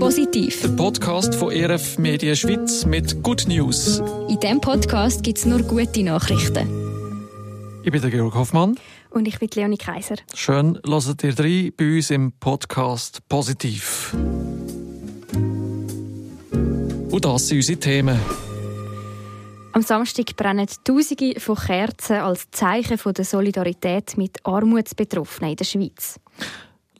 Positiv. Der Podcast von ERF Medien Schweiz mit Good News. In diesem Podcast gibt es nur gute Nachrichten. Ich bin der Georg Hoffmann. Und ich bin Leonie Kaiser. Schön, hört ihr rein bei uns im Podcast Positiv. Und das sind unsere Themen. Am Samstag brennen Tausende von Kerzen als Zeichen der Solidarität mit Armutsbetroffenen in der Schweiz.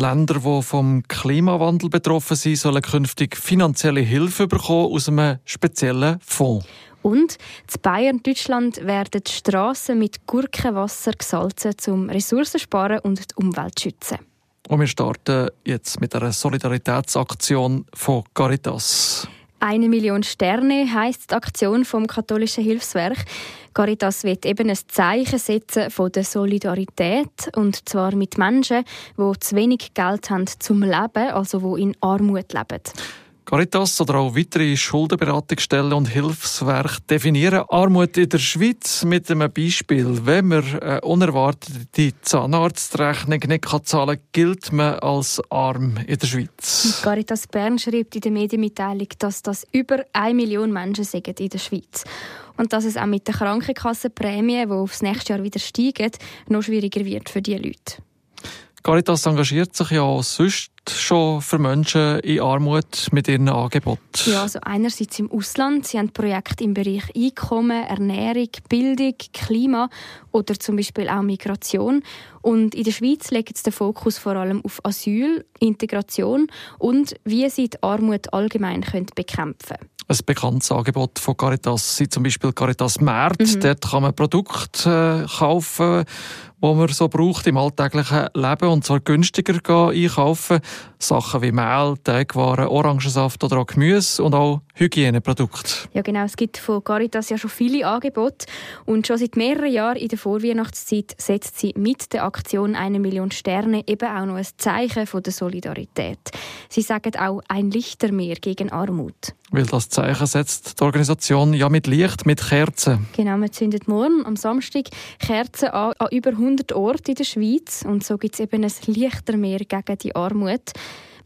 Länder, die vom Klimawandel betroffen sind, sollen künftig finanzielle Hilfe bekommen aus einem speziellen Fonds. Und in Bayern und Deutschland werden die Strassen mit Gurkenwasser gesalzen, um Ressourcen zu sparen und die Umwelt zu schützen. Und wir starten jetzt mit einer Solidaritätsaktion von Caritas. Eine Million Sterne heißt die Aktion vom katholischen Hilfswerk. Caritas wird eben ein Zeichen setzen von der Solidarität und zwar mit Menschen, die zu wenig Geld haben zum Leben, also die in Armut leben. Caritas oder auch weitere Schuldenberatungsstellen und Hilfswerke definieren Armut in der Schweiz mit einem Beispiel. Wenn man eine unerwartete Zahnarztrechnung nicht zahlen kann, gilt man als arm in der Schweiz. Caritas Bern schreibt in der Medienmitteilung, dass das über eine Million Menschen sind in der Schweiz. Und dass es auch mit den Krankenkassenprämien, die aufs nächste Jahr wieder steigen, noch schwieriger wird für diese Leute. Caritas engagiert sich ja sonst schon für Menschen in Armut mit ihren Angeboten? Ja, also einerseits im Ausland. Sie haben Projekte im Bereich Einkommen, Ernährung, Bildung, Klima oder zum Beispiel auch Migration. Und in der Schweiz legt es den Fokus vor allem auf Asyl, Integration und wie sie die Armut allgemein können bekämpfen können. Ein bekanntes Angebot von Caritas sind zum Beispiel Caritas März. Mhm. Dort kann man Produkte äh, kaufen, die man so braucht im alltäglichen Leben und zwar günstiger einkaufen. Sachen wie Mehl, Teigwaren, Orangensaft oder auch Gemüse und auch Hygieneprodukte. Ja genau, es gibt von Caritas ja schon viele Angebote und schon seit mehreren Jahren in der Vorweihnachtszeit setzt sie mit der Aktion «Eine Million Sterne» eben auch noch ein Zeichen von der Solidarität. Sie sagen auch «Ein Lichtermeer gegen Armut». Weil das Zeichen setzt die Organisation ja mit Licht, mit Kerzen. Genau, wir zündet morgen am Samstag Kerzen an, an über 100 Orten in der Schweiz und so gibt es eben ein Lichtermeer gegen die Armut.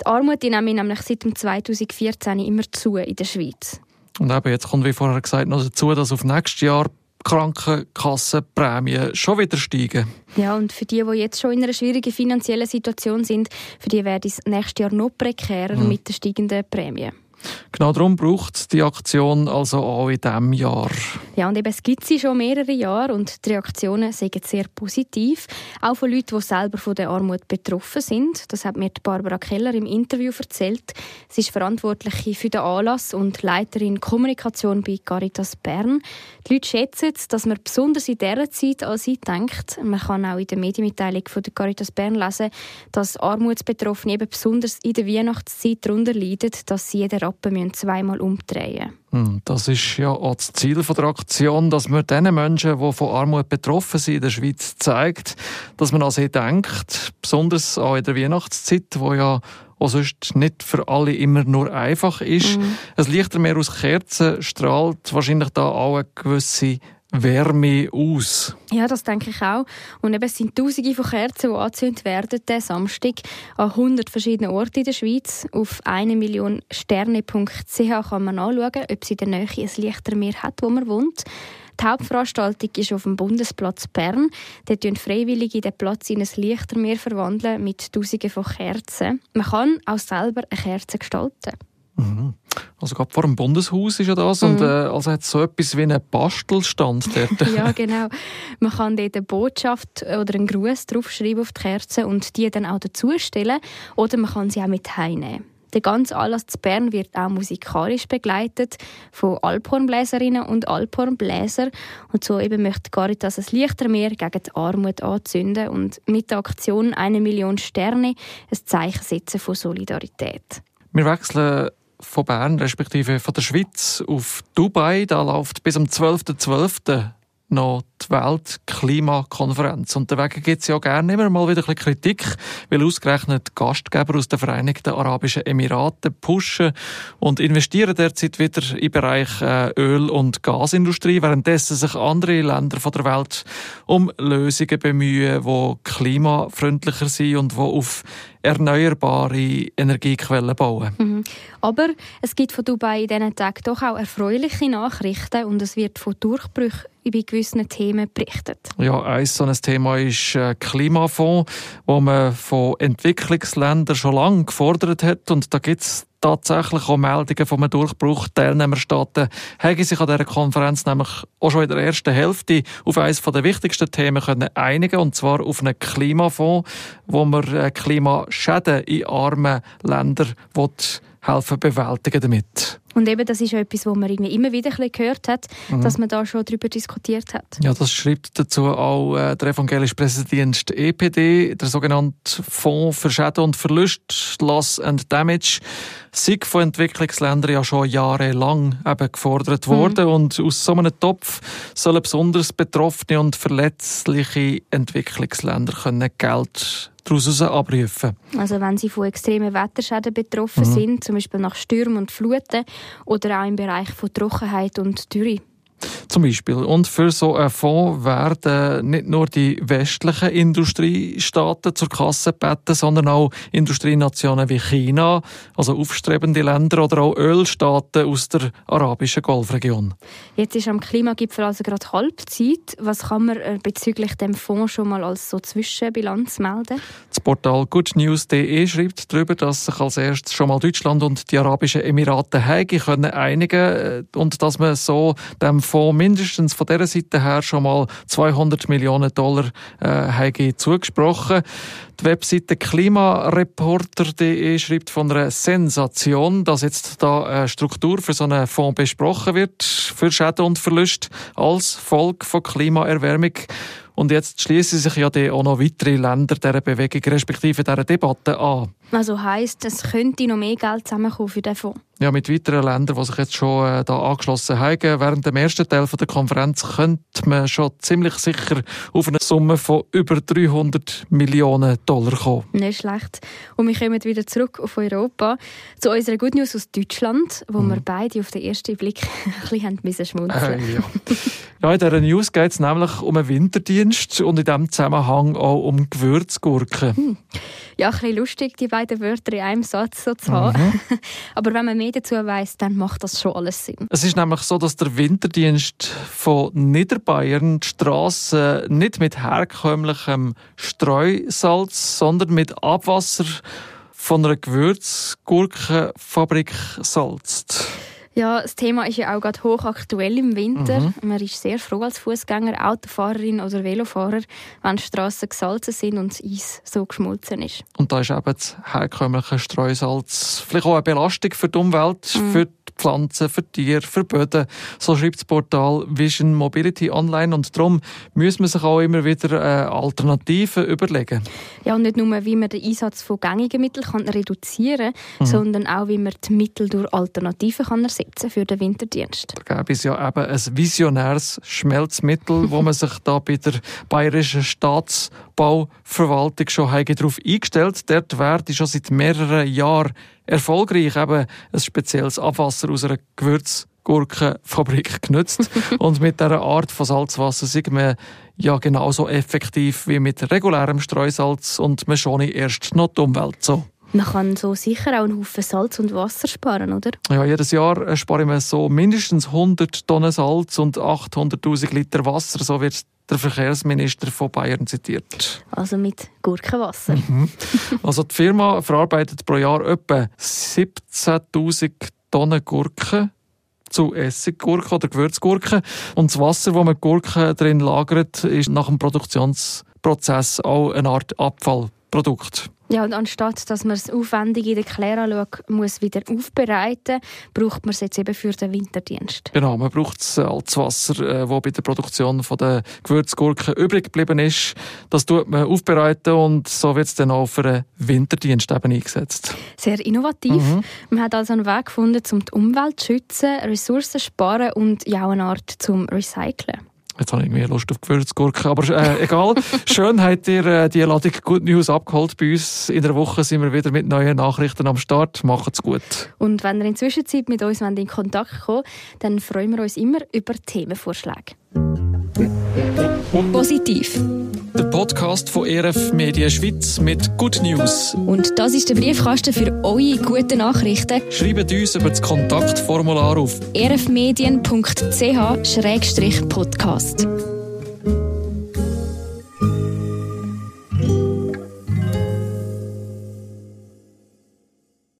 Die Armut die nimmt nämlich seit 2014 immer zu in der Schweiz. Und eben jetzt kommt, wie vorher gesagt, noch dazu, dass auf nächstes Jahr Krankenkassenprämien schon wieder steigen. Ja, und für die, die jetzt schon in einer schwierigen finanziellen Situation sind, für die wird es nächstes Jahr noch prekärer mhm. mit den steigenden Prämien. Genau darum braucht es die Aktion also auch in diesem Jahr. Ja, und eben, es gibt sie schon mehrere Jahre und die Reaktionen sind sehr positiv. Auch von Leuten, die selber von der Armut betroffen sind. Das hat mir Barbara Keller im Interview erzählt. Sie ist Verantwortliche für den Anlass und Leiterin Kommunikation bei Caritas Bern. Die Leute schätzen, dass man besonders in dieser Zeit an sie denkt. Man kann auch in der Medienmitteilung von der Caritas Bern lesen, dass Armutsbetroffene eben besonders in der Weihnachtszeit darunter leiden, dass sie jeden Rappen zweimal umdrehen hm, Das ist ja auch das Ziel der Aktion, dass man den Menschen, die von Armut betroffen sind in der Schweiz, zeigt, dass man an sie denkt, besonders auch in der Weihnachtszeit, wo ja auch sonst nicht für alle immer nur einfach ist. Mhm. Ein Lichtermeer aus Kerzen strahlt wahrscheinlich da auch eine gewisse Wärme aus. Ja, das denke ich auch. Und eben, es sind Tausende von Kerzen, die angezündet werden, diesen Samstag an 100 verschiedenen Orten in der Schweiz. Auf 1 Million Sterne.ch kann man anschauen, ob sie in der Nähe ein Lichtermeer hat, wo man wohnt. Die Hauptveranstaltung ist auf dem Bundesplatz Bern. Dort verwandeln Freiwillige den Platz in ein Lichtermeer verwandeln mit Tausenden von Kerzen. Man kann auch selber eine Kerze gestalten. Mhm. Also gerade vor dem Bundeshaus ist ja das mhm. und äh, also hat so etwas wie einen Bastelstand dort. ja, genau. Man kann dort eine Botschaft oder einen Gruß draufschreiben auf die Kerze und die dann auch dazustellen oder man kann sie auch mit heimnehmen. Der ganze Anlass zu Bern wird auch musikalisch begleitet von Alphornbläserinnen und Alphornbläser. Und so eben möchte Caritas ein Lichtermeer gegen die Armut anzünden und mit der Aktion «Eine Million Sterne» ein Zeichen setzen von Solidarität. Wir wechseln von Bern, respektive von der Schweiz auf Dubai. Da läuft bis am 12.12. .12. noch die Weltklimakonferenz. Und deswegen gibt es ja gerne immer mal wieder ein bisschen Kritik, weil ausgerechnet Gastgeber aus den Vereinigten Arabischen Emiraten pushen und investieren derzeit wieder im Bereich äh, Öl- und Gasindustrie, währenddessen sich andere Länder von der Welt um Lösungen bemühen, die klimafreundlicher sind und die auf erneuerbare Energiequellen bauen. Mhm. Aber es gibt von Dubai in diesen Tagen doch auch erfreuliche Nachrichten und es wird von Durchbrüchen bei gewissen Themen berichtet. Ja, ein so ein Thema ist äh, Klimafonds, wo man von Entwicklungsländern schon lange gefordert hat und da gibt es tatsächlich auch Meldungen von einem Durchbruch. Die Teilnehmerstaaten haben sich an dieser Konferenz nämlich auch schon in der ersten Hälfte auf eines der wichtigsten Themen können einigen und zwar auf einen Klimafonds, wo man äh, Klimaschäden in armen Ländern helfen bewältigen damit. Und eben, das ist ja etwas, was man irgendwie immer wieder gehört hat, mhm. dass man da schon darüber diskutiert hat. Ja, das schreibt dazu auch äh, der evangelische Pressedienst EPD, der sogenannte Fonds für Schäden und Verlust, Loss and Damage, sei von Entwicklungsländern ja schon jahrelang eben gefordert mhm. worden und aus so einem Topf sollen besonders betroffene und verletzliche Entwicklungsländer können Geld daraus abrufen. Also wenn sie von extremen Wetterschäden betroffen mhm. sind, zum Beispiel nach Stürmen und Fluten oder auch im Bereich von Trockenheit und Dürre. Zum Beispiel. Und für so einen Fonds werden nicht nur die westlichen Industriestaaten zur Kasse gebeten, sondern auch Industrienationen wie China, also aufstrebende Länder oder auch Ölstaaten aus der arabischen Golfregion. Jetzt ist am Klimagipfel also gerade Halbzeit. Was kann man äh, bezüglich dem Fonds schon mal als so Zwischenbilanz melden? Das Portal goodnews.de schreibt darüber, dass sich als erstes schon mal Deutschland und die Arabischen Emirate können einigen äh, und dass man so dem Fonds mindestens von dieser Seite her schon mal 200 Millionen Dollar äh, zugesprochen. Die Webseite klimareporter.de schreibt von einer Sensation, dass jetzt da eine Struktur für so einen Fonds besprochen wird für Schäden und Verluste als Folge von Klimaerwärmung. Und jetzt schließen sich ja auch noch weitere Länder dieser Bewegung respektive dieser Debatte an. Also heisst, es könnte noch mehr Geld zusammenkommen für den Fonds? Ja, mit weiteren Ländern, die sich jetzt schon äh, da angeschlossen haben. Während dem ersten Teil der Konferenz könnte man schon ziemlich sicher auf eine Summe von über 300 Millionen Dollar kommen. Nicht schlecht. Und wir kommen wieder zurück auf Europa zu unserer Good News aus Deutschland, wo mhm. wir beide auf den ersten Blick ein bisschen schmunzeln äh, ja. ja, in dieser News geht es nämlich um einen Winterdienst und in diesem Zusammenhang auch um Gewürzgurken. Hm. Ja, ein bisschen lustig, die beiden Wörter in einem Satz so zu haben. Mhm. Aber wenn man mehr dazu weiss, dann macht das schon alles Sinn. Es ist nämlich so, dass der Winterdienst von Niederbayern die Straße nicht mit herkömmlichem Streusalz, sondern mit Abwasser von einer Gewürzgurkenfabrik salzt. Ja, das Thema ist ja auch gerade hochaktuell im Winter. Mhm. Man ist sehr froh als Fußgänger, Autofahrerin oder Velofahrer, wenn die Straßen gesalzen sind und das Eis so geschmolzen ist. Und da ist eben das herkömmliche Streusalz vielleicht auch eine Belastung für die Umwelt, mhm. für Pflanzen, für Tiere, für Böden. So schreibt das Portal Vision Mobility online und darum muss man sich auch immer wieder äh, Alternativen überlegen. Ja, und nicht nur, wie man den Einsatz von gängigen Mitteln kann reduzieren kann, mhm. sondern auch, wie man die Mittel durch Alternativen kann ersetzen für den Winterdienst. Da gäbe es ja eben ein visionäres Schmelzmittel, wo man sich da bei der Bayerischen Staatsbauverwaltung schon darauf eingestellt Dort wird schon seit mehreren Jahren erfolgreich eben ein spezielles Abwasser aus einer Gewürzgurkenfabrik genutzt. und mit dieser Art von Salzwasser sind wir ja genauso effektiv wie mit regulärem Streusalz und man schone erst noch die Umwelt so. Man kann so sicher auch einen Haufen Salz und Wasser sparen, oder? Ja, jedes Jahr äh, sparen wir so mindestens 100 Tonnen Salz und 800'000 Liter Wasser, so wird der Verkehrsminister von Bayern zitiert. Also mit Gurkenwasser. Mhm. Also die Firma verarbeitet pro Jahr etwa 17'000 Tonnen Gurken zu Essiggurken oder Gewürzgurken. Und das Wasser, wo man Gurken drin lagert, ist nach dem Produktionsprozess auch eine Art Abfallprodukt. Ja, und anstatt dass man es aufwendig in der Kläranlage muss wieder aufbereiten braucht man es jetzt eben für den Winterdienst. Genau, man braucht das Salzwasser, das äh, bei der Produktion der Gewürzgurken übrig geblieben ist. Das tut man aufbereiten und so wird es dann auch für den Winterdienst eben eingesetzt. Sehr innovativ. Mhm. Man hat also einen Weg gefunden, um die Umwelt zu schützen, Ressourcen zu sparen und ja auch eine Art zum Recyceln. Jetzt habe ich irgendwie Lust auf Gewürzgurken, aber äh, egal. Schön habt ihr äh, die Ladung Good News abgeholt bei uns. In der Woche sind wir wieder mit neuen Nachrichten am Start. Macht's gut. Und wenn ihr in der Zwischenzeit mit uns in Kontakt kommt, dann freuen wir uns immer über Themenvorschläge. Positiv. Der Podcast von ERF Media Schweiz mit Good News. Und das ist der Briefkasten für eure guten Nachrichten. Schreibt uns über das Kontaktformular auf erfmedien.ch-podcast.